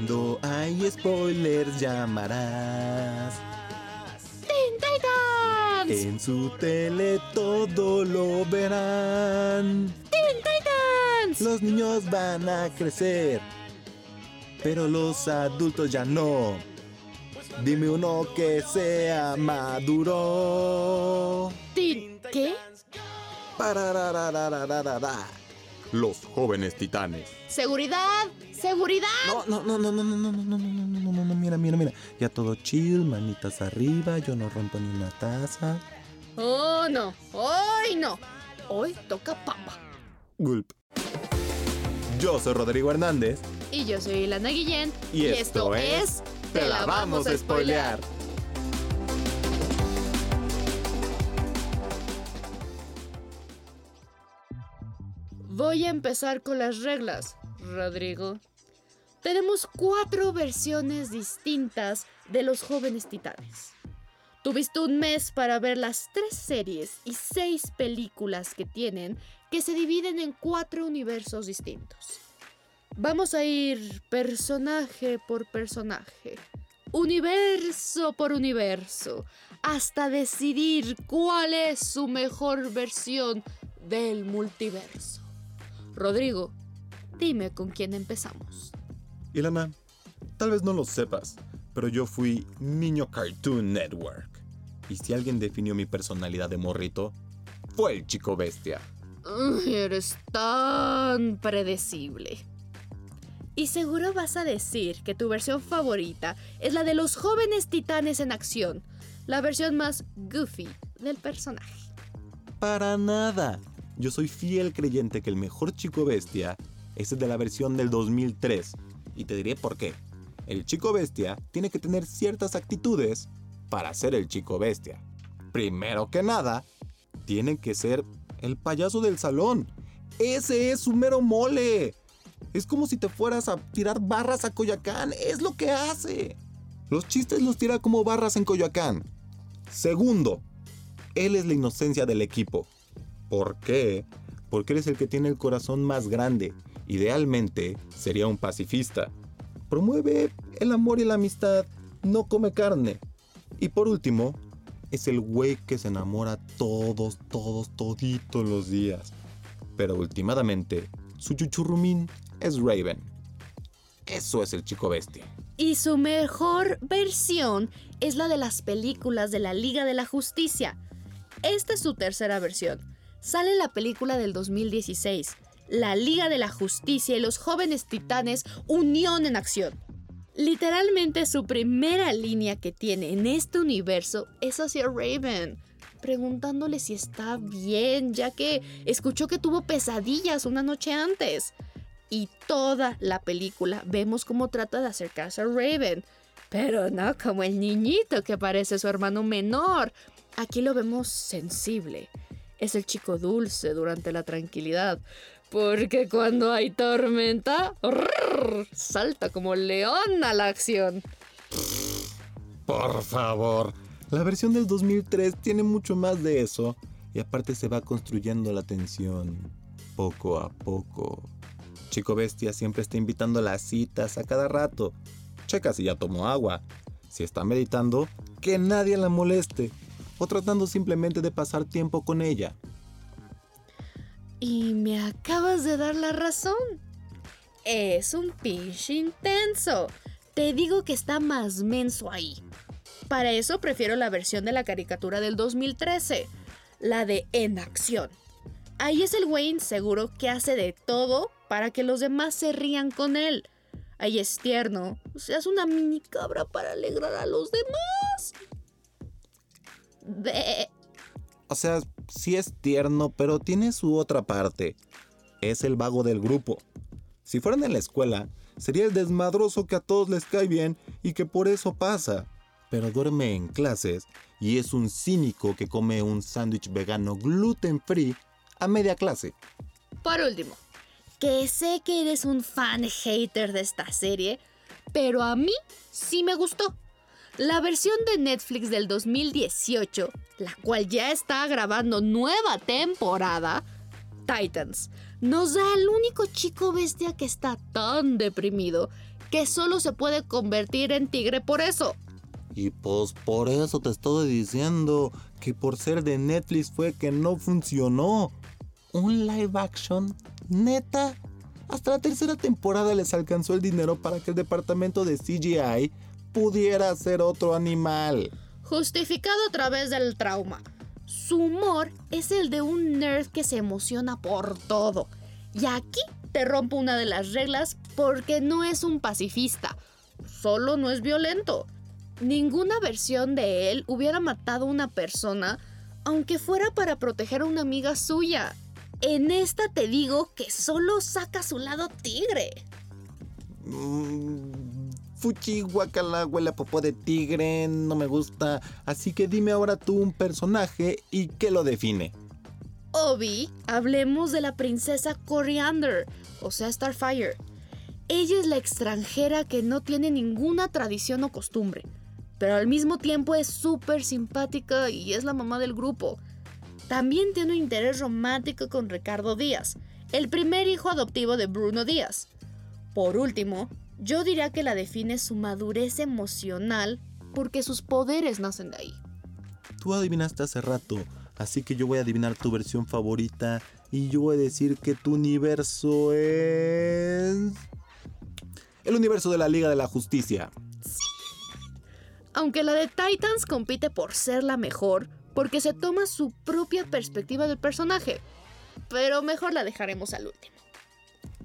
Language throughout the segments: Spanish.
Cuando hay spoilers llamarás. ¡Teen Titans! En su tele todo lo verán. ¡Teen Titans! Los niños van a crecer, pero los adultos ya no. Dime uno que sea maduro. ¿Teen qué? Pararararararara. Los jóvenes titanes. ¡Seguridad! ¡Seguridad! No, no, no, no, no, no, no, no, no, no, no, no, no, no, mira, mira, mira. Ya todo chill, manitas arriba, yo no rompo ni una taza. ¡Oh, no! ¡Hoy no! Hoy toca papa. Gulp. Yo soy Rodrigo Hernández Y yo soy Ilana Guillén. y, esto es Te la vamos a spoilear. Voy a empezar con las reglas, Rodrigo. Tenemos cuatro versiones distintas de los jóvenes titanes. Tuviste un mes para ver las tres series y seis películas que tienen, que se dividen en cuatro universos distintos. Vamos a ir personaje por personaje, universo por universo, hasta decidir cuál es su mejor versión del multiverso. Rodrigo, dime con quién empezamos. Ilana, tal vez no lo sepas, pero yo fui niño Cartoon Network. Y si alguien definió mi personalidad de morrito, fue el chico bestia. Uy, eres tan predecible. Y seguro vas a decir que tu versión favorita es la de los jóvenes titanes en acción, la versión más goofy del personaje. Para nada. Yo soy fiel creyente que el mejor chico bestia es el de la versión del 2003. Y te diré por qué. El chico bestia tiene que tener ciertas actitudes para ser el chico bestia. Primero que nada, tiene que ser el payaso del salón. Ese es su mero mole. Es como si te fueras a tirar barras a Coyoacán. Es lo que hace. Los chistes los tira como barras en Coyoacán. Segundo, él es la inocencia del equipo. ¿Por qué? Porque eres el que tiene el corazón más grande. Idealmente sería un pacifista. Promueve el amor y la amistad, no come carne. Y por último, es el güey que se enamora todos, todos, toditos los días. Pero últimamente, su chuchurrumín es Raven. Eso es el chico bestia. Y su mejor versión es la de las películas de la Liga de la Justicia. Esta es su tercera versión. Sale la película del 2016, La Liga de la Justicia y los jóvenes titanes Unión en Acción. Literalmente su primera línea que tiene en este universo es hacia Raven, preguntándole si está bien, ya que escuchó que tuvo pesadillas una noche antes. Y toda la película vemos cómo trata de acercarse a Raven, pero no como el niñito que parece su hermano menor. Aquí lo vemos sensible. Es el chico dulce durante la tranquilidad, porque cuando hay tormenta, salta como león a la acción. Por favor. La versión del 2003 tiene mucho más de eso. Y aparte se va construyendo la tensión. Poco a poco. Chico Bestia siempre está invitando a las citas a cada rato. Checa si ya tomó agua. Si está meditando, que nadie la moleste. O tratando simplemente de pasar tiempo con ella. Y me acabas de dar la razón. Es un pinche intenso. Te digo que está más menso ahí. Para eso prefiero la versión de la caricatura del 2013, la de En Acción. Ahí es el Wayne seguro que hace de todo para que los demás se rían con él. Ahí es tierno, se hace una mini cabra para alegrar a los demás. Ve. O sea, sí es tierno, pero tiene su otra parte. Es el vago del grupo. Si fueran en la escuela, sería el desmadroso que a todos les cae bien y que por eso pasa. Pero duerme en clases y es un cínico que come un sándwich vegano gluten free a media clase. Por último, que sé que eres un fan hater de esta serie, pero a mí sí me gustó. La versión de Netflix del 2018, la cual ya está grabando nueva temporada, Titans, nos da al único chico bestia que está tan deprimido que solo se puede convertir en tigre por eso. Y pues por eso te estoy diciendo que por ser de Netflix fue que no funcionó. Un live action, neta. Hasta la tercera temporada les alcanzó el dinero para que el departamento de CGI pudiera ser otro animal. Justificado a través del trauma. Su humor es el de un nerd que se emociona por todo. Y aquí te rompo una de las reglas porque no es un pacifista. Solo no es violento. Ninguna versión de él hubiera matado a una persona, aunque fuera para proteger a una amiga suya. En esta te digo que solo saca su lado tigre. Mm, fuchi, guacala, huele a popó de tigre, no me gusta. Así que dime ahora tú un personaje y qué lo define. Obi, hablemos de la princesa Coriander, o sea, Starfire. Ella es la extranjera que no tiene ninguna tradición o costumbre, pero al mismo tiempo es súper simpática y es la mamá del grupo. También tiene un interés romántico con Ricardo Díaz, el primer hijo adoptivo de Bruno Díaz. Por último, yo diría que la define su madurez emocional porque sus poderes nacen de ahí. Tú adivinaste hace rato, así que yo voy a adivinar tu versión favorita y yo voy a decir que tu universo es... El universo de la Liga de la Justicia. Aunque la de Titans compite por ser la mejor, porque se toma su propia perspectiva del personaje. Pero mejor la dejaremos al último.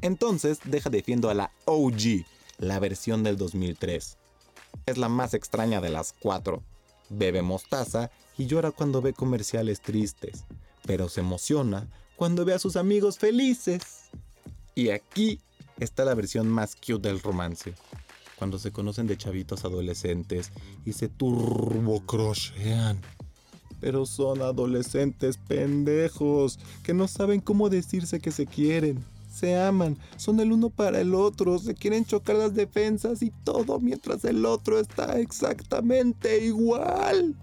Entonces, deja defiendo a la OG, la versión del 2003. Es la más extraña de las cuatro. Bebe mostaza y llora cuando ve comerciales tristes, pero se emociona cuando ve a sus amigos felices. Y aquí está la versión más cute del romance. Cuando se conocen de chavitos adolescentes y se turbocrochean. Pero son adolescentes pendejos que no saben cómo decirse que se quieren. Se aman, son el uno para el otro, se quieren chocar las defensas y todo mientras el otro está exactamente igual.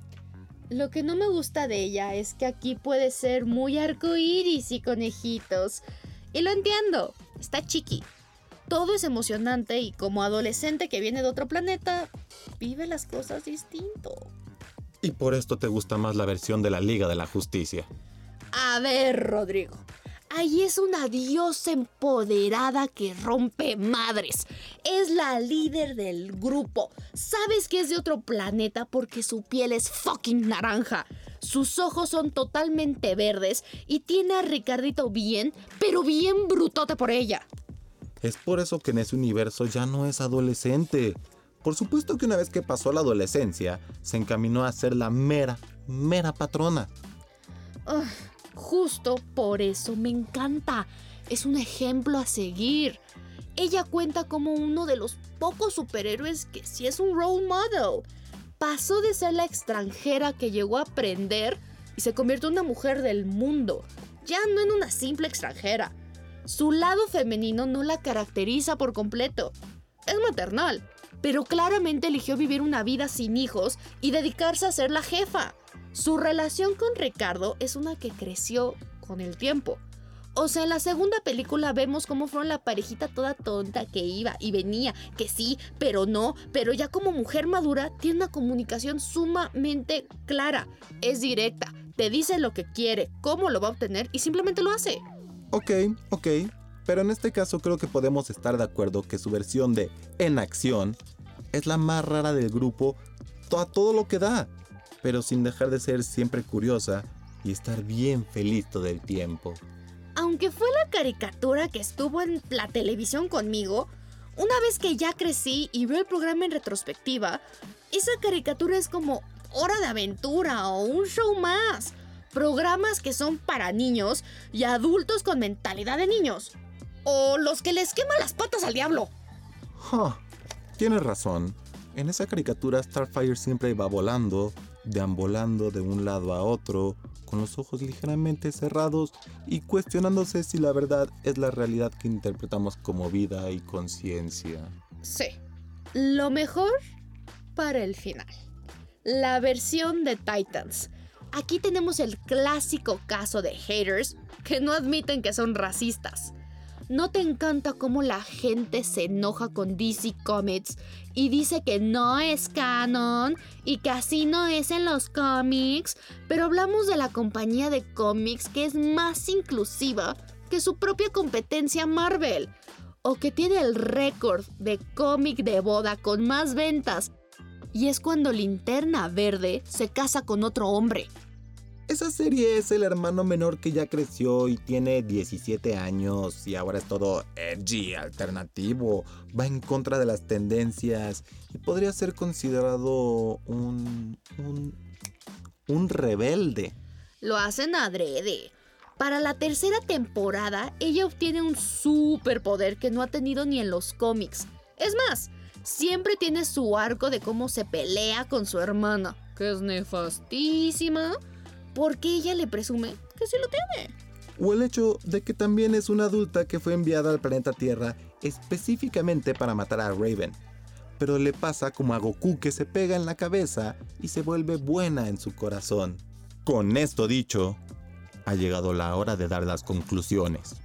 Lo que no me gusta de ella es que aquí puede ser muy arcoíris y conejitos. Y lo entiendo, está chiqui. Todo es emocionante y como adolescente que viene de otro planeta, vive las cosas distinto. Y por esto te gusta más la versión de la Liga de la Justicia. A ver, Rodrigo. Ahí es una diosa empoderada que rompe madres. Es la líder del grupo. Sabes que es de otro planeta porque su piel es fucking naranja. Sus ojos son totalmente verdes y tiene a Ricardito bien, pero bien brutote por ella. Es por eso que en ese universo ya no es adolescente. Por supuesto que una vez que pasó la adolescencia, se encaminó a ser la mera, mera patrona. Justo por eso me encanta. Es un ejemplo a seguir. Ella cuenta como uno de los pocos superhéroes que sí es un role model. Pasó de ser la extranjera que llegó a aprender y se convirtió en una mujer del mundo, ya no en una simple extranjera. Su lado femenino no la caracteriza por completo. Es maternal, pero claramente eligió vivir una vida sin hijos y dedicarse a ser la jefa. Su relación con Ricardo es una que creció con el tiempo. O sea, en la segunda película vemos cómo fueron la parejita toda tonta que iba y venía, que sí, pero no, pero ya como mujer madura tiene una comunicación sumamente clara, es directa, te dice lo que quiere, cómo lo va a obtener y simplemente lo hace. Ok, ok, pero en este caso creo que podemos estar de acuerdo que su versión de En Acción es la más rara del grupo a todo lo que da, pero sin dejar de ser siempre curiosa y estar bien feliz todo el tiempo. Aunque fue la caricatura que estuvo en la televisión conmigo, una vez que ya crecí y veo el programa en retrospectiva, esa caricatura es como Hora de Aventura o un show más. Programas que son para niños y adultos con mentalidad de niños. O los que les queman las patas al diablo. Huh, tienes razón. En esa caricatura Starfire siempre va volando, deambulando de un lado a otro, con los ojos ligeramente cerrados y cuestionándose si la verdad es la realidad que interpretamos como vida y conciencia. Sí. Lo mejor para el final. La versión de Titans. Aquí tenemos el clásico caso de haters que no admiten que son racistas. ¿No te encanta cómo la gente se enoja con DC Comics y dice que no es canon y que así no es en los cómics? Pero hablamos de la compañía de cómics que es más inclusiva que su propia competencia Marvel. O que tiene el récord de cómic de boda con más ventas. Y es cuando Linterna Verde se casa con otro hombre. Esa serie es el hermano menor que ya creció y tiene 17 años y ahora es todo edgy, alternativo, va en contra de las tendencias y podría ser considerado un... un... un rebelde. Lo hacen adrede. Para la tercera temporada, ella obtiene un superpoder que no ha tenido ni en los cómics. Es más, siempre tiene su arco de cómo se pelea con su hermana, que es nefastísima porque ella le presume que sí lo tiene. O el hecho de que también es una adulta que fue enviada al planeta Tierra específicamente para matar a Raven. Pero le pasa como a Goku que se pega en la cabeza y se vuelve buena en su corazón. Con esto dicho, ha llegado la hora de dar las conclusiones.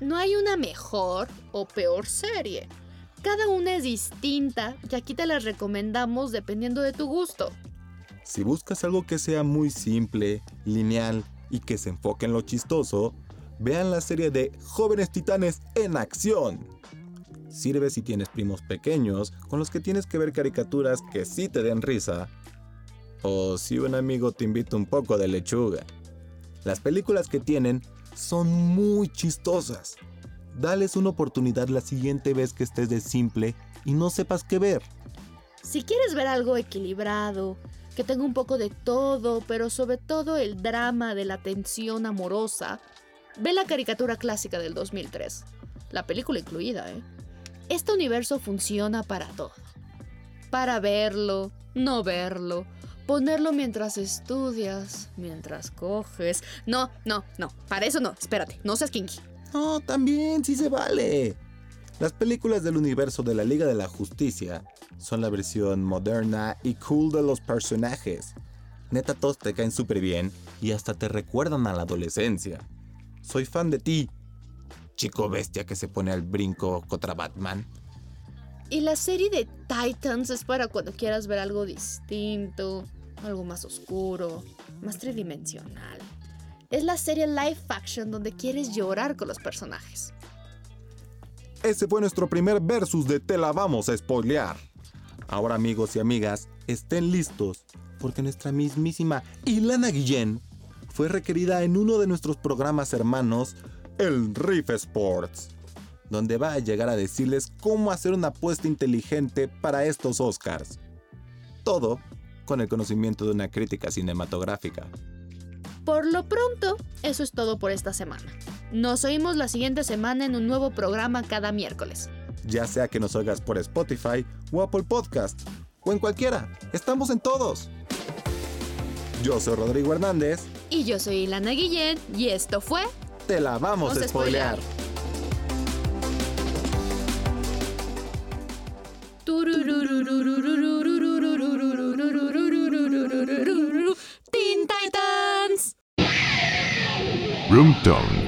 No hay una mejor o peor serie. Cada una es distinta y aquí te las recomendamos dependiendo de tu gusto. Si buscas algo que sea muy simple, lineal y que se enfoque en lo chistoso, vean la serie de Jóvenes Titanes en Acción. Sirve si tienes primos pequeños con los que tienes que ver caricaturas que sí te den risa. O si un amigo te invita un poco de lechuga. Las películas que tienen son muy chistosas. Dales una oportunidad la siguiente vez que estés de simple y no sepas qué ver. Si quieres ver algo equilibrado, que tenga un poco de todo, pero sobre todo el drama de la tensión amorosa, ve la caricatura clásica del 2003, la película incluida, ¿eh? Este universo funciona para todo. Para verlo, no verlo, ponerlo mientras estudias, mientras coges. No, no, no, para eso no, espérate, no seas kinky. No, también, sí se vale. Las películas del universo de la Liga de la Justicia son la versión moderna y cool de los personajes. Neta, todos te caen súper bien y hasta te recuerdan a la adolescencia. Soy fan de ti, chico bestia que se pone al brinco contra Batman. Y la serie de Titans es para cuando quieras ver algo distinto, algo más oscuro, más tridimensional. Es la serie live action donde quieres llorar con los personajes. Ese fue nuestro primer versus de Te la vamos a spoilear. Ahora amigos y amigas, estén listos, porque nuestra mismísima Ilana Guillén fue requerida en uno de nuestros programas hermanos, el Riff Sports, donde va a llegar a decirles cómo hacer una apuesta inteligente para estos Oscars. Todo con el conocimiento de una crítica cinematográfica. Por lo pronto, eso es todo por esta semana. Nos oímos la siguiente semana en un nuevo programa cada miércoles. Ya sea que nos oigas por Spotify o Apple Podcast o en cualquiera, estamos en todos. Yo soy Rodrigo Hernández. Y yo soy Ilana Guillén y esto fue... Te la vamos, a spoilear. Roomtone.